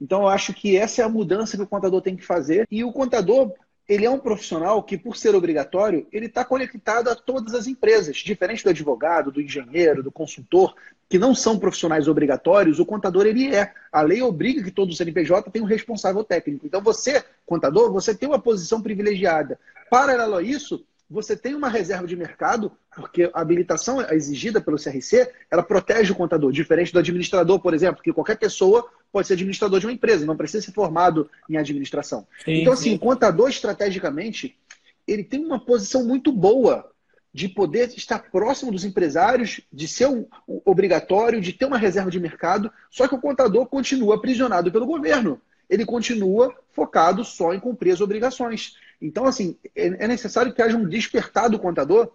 Então, eu acho que essa é a mudança que o contador tem que fazer. E o contador, ele é um profissional que, por ser obrigatório, ele está conectado a todas as empresas. Diferente do advogado, do engenheiro, do consultor, que não são profissionais obrigatórios, o contador ele é. A lei obriga que todo CNPJ tenha um responsável técnico. Então, você, contador, você tem uma posição privilegiada. Paralelo a isso, você tem uma reserva de mercado, porque a habilitação exigida pelo CRC, ela protege o contador, diferente do administrador, por exemplo, que qualquer pessoa pode ser administrador de uma empresa, não precisa ser formado em administração. Sim, então, assim, sim. o contador, estrategicamente, ele tem uma posição muito boa de poder estar próximo dos empresários, de ser um, um, obrigatório, de ter uma reserva de mercado, só que o contador continua aprisionado pelo governo. Ele continua focado só em cumprir as obrigações. Então, assim, é, é necessário que haja um despertar do contador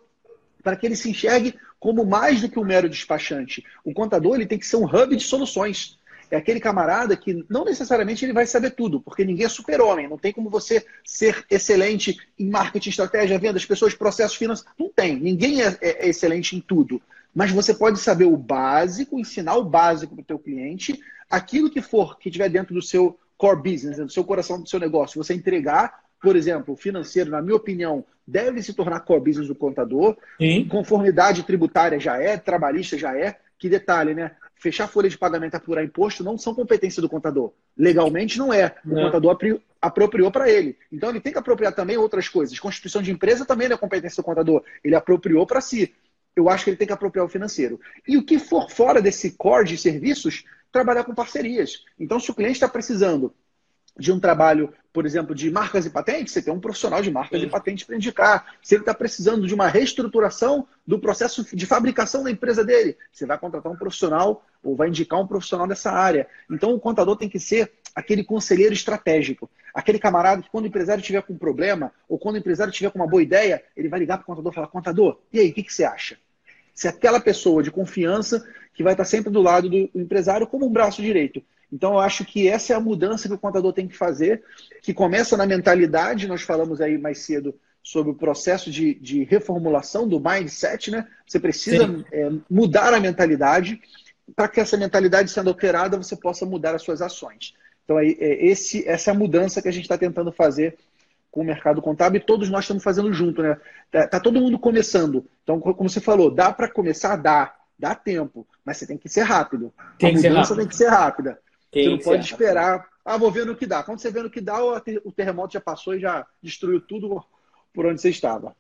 para que ele se enxergue como mais do que um mero despachante. O contador ele tem que ser um hub de soluções. É aquele camarada que não necessariamente ele vai saber tudo, porque ninguém é super-homem. Não tem como você ser excelente em marketing, estratégia, vendas, pessoas, processos, finanças. Não tem. Ninguém é, é, é excelente em tudo. Mas você pode saber o básico, ensinar o básico para o teu cliente, aquilo que for, que estiver dentro do seu core business, do seu coração do seu negócio, você entregar por exemplo, o financeiro, na minha opinião, deve se tornar core business do contador. Sim. Conformidade tributária já é, trabalhista já é. Que detalhe, né? Fechar folha de pagamento e apurar imposto não são competência do contador. Legalmente não é. O não. contador apropriou para ele. Então ele tem que apropriar também outras coisas. Constituição de empresa também não é competência do contador. Ele apropriou para si. Eu acho que ele tem que apropriar o financeiro. E o que for fora desse core de serviços, trabalhar com parcerias. Então, se o cliente está precisando de um trabalho, por exemplo, de marcas e patentes, você tem um profissional de marcas Sim. e patentes para indicar. Se ele está precisando de uma reestruturação do processo de fabricação da empresa dele, você vai contratar um profissional ou vai indicar um profissional dessa área. Então, o contador tem que ser aquele conselheiro estratégico, aquele camarada que quando o empresário tiver com um problema ou quando o empresário tiver com uma boa ideia, ele vai ligar para o contador e falar, contador, e aí, o que, que você acha? Se aquela pessoa de confiança que vai estar sempre do lado do empresário como um braço direito. Então, eu acho que essa é a mudança que o contador tem que fazer, que começa na mentalidade, nós falamos aí mais cedo sobre o processo de, de reformulação do mindset, né? Você precisa é, mudar a mentalidade para que essa mentalidade sendo alterada você possa mudar as suas ações. Então, é, é esse, essa é a mudança que a gente está tentando fazer com o mercado contábil e todos nós estamos fazendo junto, né? Tá, tá todo mundo começando. Então, como você falou, dá para começar? Dá. Dá tempo, mas você tem que ser rápido. Tem a mudança tem que ser rápida. Você não pode esperar. Ah, vou ver no que dá. Quando você vê no que dá, o terremoto já passou e já destruiu tudo por onde você estava.